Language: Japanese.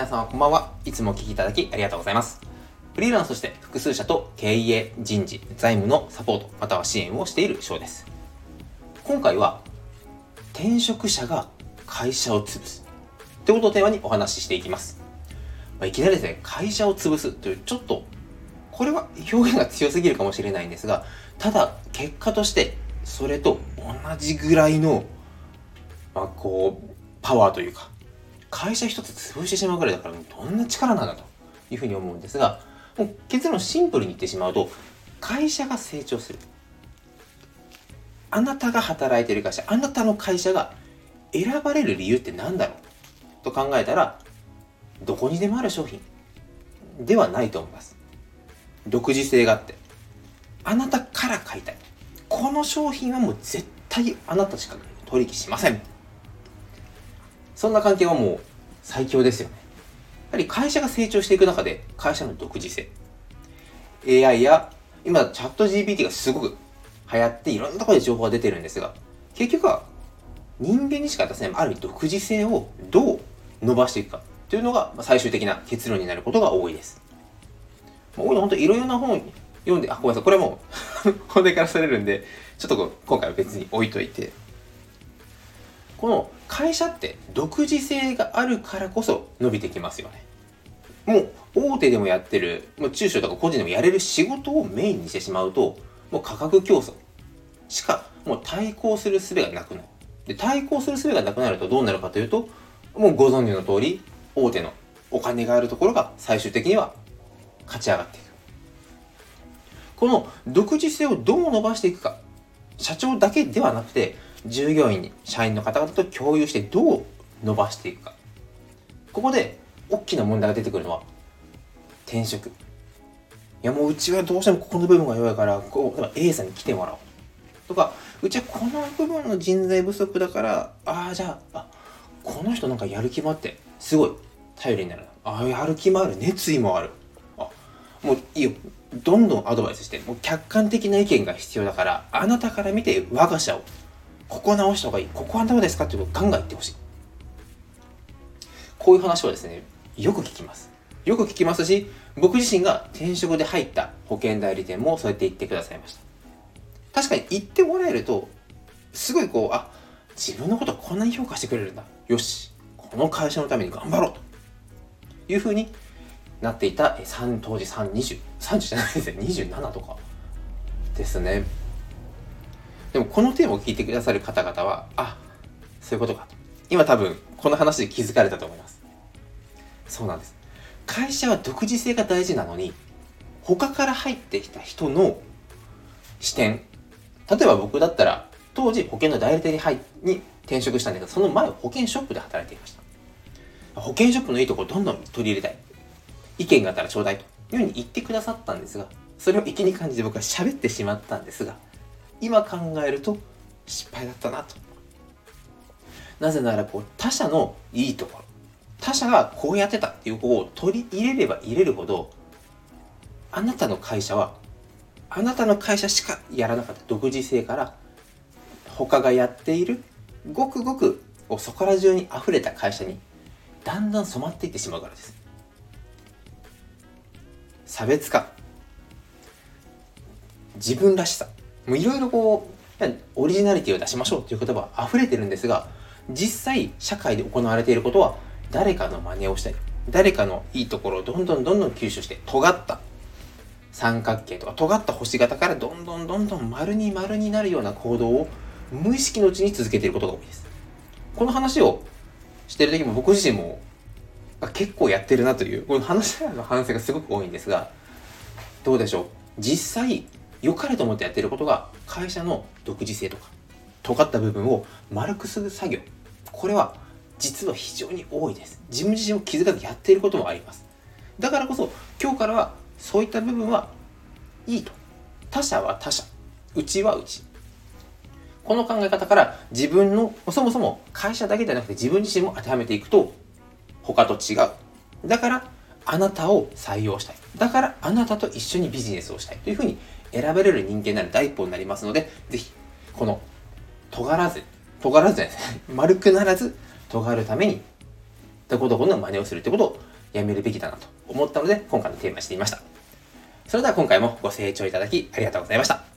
皆様こんばんは。いつもお聞きいただきありがとうございます。フリーランスとして複数社と経営、人事、財務のサポート、または支援をしている翔です。今回は、転職者が会社を潰す。ということをテーマにお話ししていきます。まあ、いきなりですね、会社を潰すという、ちょっと、これは表現が強すぎるかもしれないんですが、ただ、結果として、それと同じぐらいの、まあ、こう、パワーというか、会社一つ潰してしまうぐらいだからどんな力なんだというふうに思うんですがもう結論シンプルに言ってしまうと会社が成長する。あなたが働いてる会社あなたの会社が選ばれる理由って何だろうと考えたらどこにでもある商品ではないと思います。独自性があってあなたから買いたい。この商品はもう絶対あなたしか取引しません。そんな関係はもう最強ですよね。やはり会社が成長していく中で会社の独自性 AI や今チャット GPT がすごく流行っていろんなところで情報が出てるんですが結局は人間にしか出せないある意味独自性をどう伸ばしていくかというのが最終的な結論になることが多いです。多いの本当いろいろな本読んで、あ、ごめんなさい、これも 本題からされるんで、ちょっと今回は別に置いといて、この会社って独自性があるからこそ伸びてきますよね。もう大手でもやってる、もう中小とか個人でもやれる仕事をメインにしてしまうと、もう価格競争しかもう対抗する術がなくなる。で、対抗する術がなくなるとどうなるかというと、もうご存知の通り、大手のお金があるところが最終的には勝ち上がっていく。この独自性をどう伸ばしていくか、社長だけではなくて、従業員に社員の方々と共有してどう伸ばしていくか。ここで大きな問題が出てくるのは転職。いやもううちはどうしてもここの部分が弱いからこう A さんに来てもらおう。とかうちはこの部分の人材不足だからああじゃああこの人なんかやる気もあってすごい頼りになる。ああやる気もある熱意もある。あもういいよ。どんどんアドバイスしてもう客観的な意見が必要だからあなたから見て我が社をここ直した方がいい。ここはどうですかっていうことをガンガン言ってほしい。こういう話はですね、よく聞きます。よく聞きますし、僕自身が転職で入った保険代理店もそうやって言ってくださいました。確かに言ってもらえると、すごいこう、あ、自分のことこんなに評価してくれるんだ。よし、この会社のために頑張ろうというふうになっていた、3当時3、20、30じゃないですね、27とかですね。でもこのテーマを聞いてくださる方々は、あ、そういうことかと。今多分この話で気づかれたと思います。そうなんです。会社は独自性が大事なのに、他から入ってきた人の視点。例えば僕だったら、当時保険の代理店に入に転職したんだけど、その前保険ショップで働いていました。保険ショップのいいところどんどん取り入れたい。意見があったらちょうだいというふうに言ってくださったんですが、それを粋に感じて僕は喋ってしまったんですが、今考えると失敗だったなと。なぜならこう他者のいいところ他者がこうやってたっていう方を取り入れれば入れるほどあなたの会社はあなたの会社しかやらなかった。独自性から他がやっているごくごくそこら中に溢れた会社にだんだん染まっていってしまうからです。差別化。自分らしさ。もういろいろこうオリジナリティを出しましょうという言葉は溢れてるんですが実際社会で行われていることは誰かの真似をしたり誰かのいいところをどんどんどんどん吸収して尖った三角形とか尖った星型からどんどんどんどん丸に丸になるような行動を無意識のうちに続けていることが多いです。この話をしてる時も僕自身も結構やってるなというこの話の反省がすごく多いんですがどうでしょう？実際良かれと思ってやってることが会社の独自性とか尖った部分を丸くする作業。これは実は非常に多いです。自分自身も気づかずやっていることもあります。だからこそ今日からはそういった部分はいいと。他者は他者。うちはうち。この考え方から自分のそもそも会社だけではなくて自分自身も当てはめていくと他と違う。だからあなたを採用したい。だからあなたと一緒にビジネスをしたい。というふうに選べれる人間になる第一歩になりますので、ぜひ、この、尖らず、尖らずですね。丸くならず、尖るために、どこどこの真似をするってことをやめるべきだなと思ったので、今回のテーマにしてみました。それでは今回もご清聴いただきありがとうございました。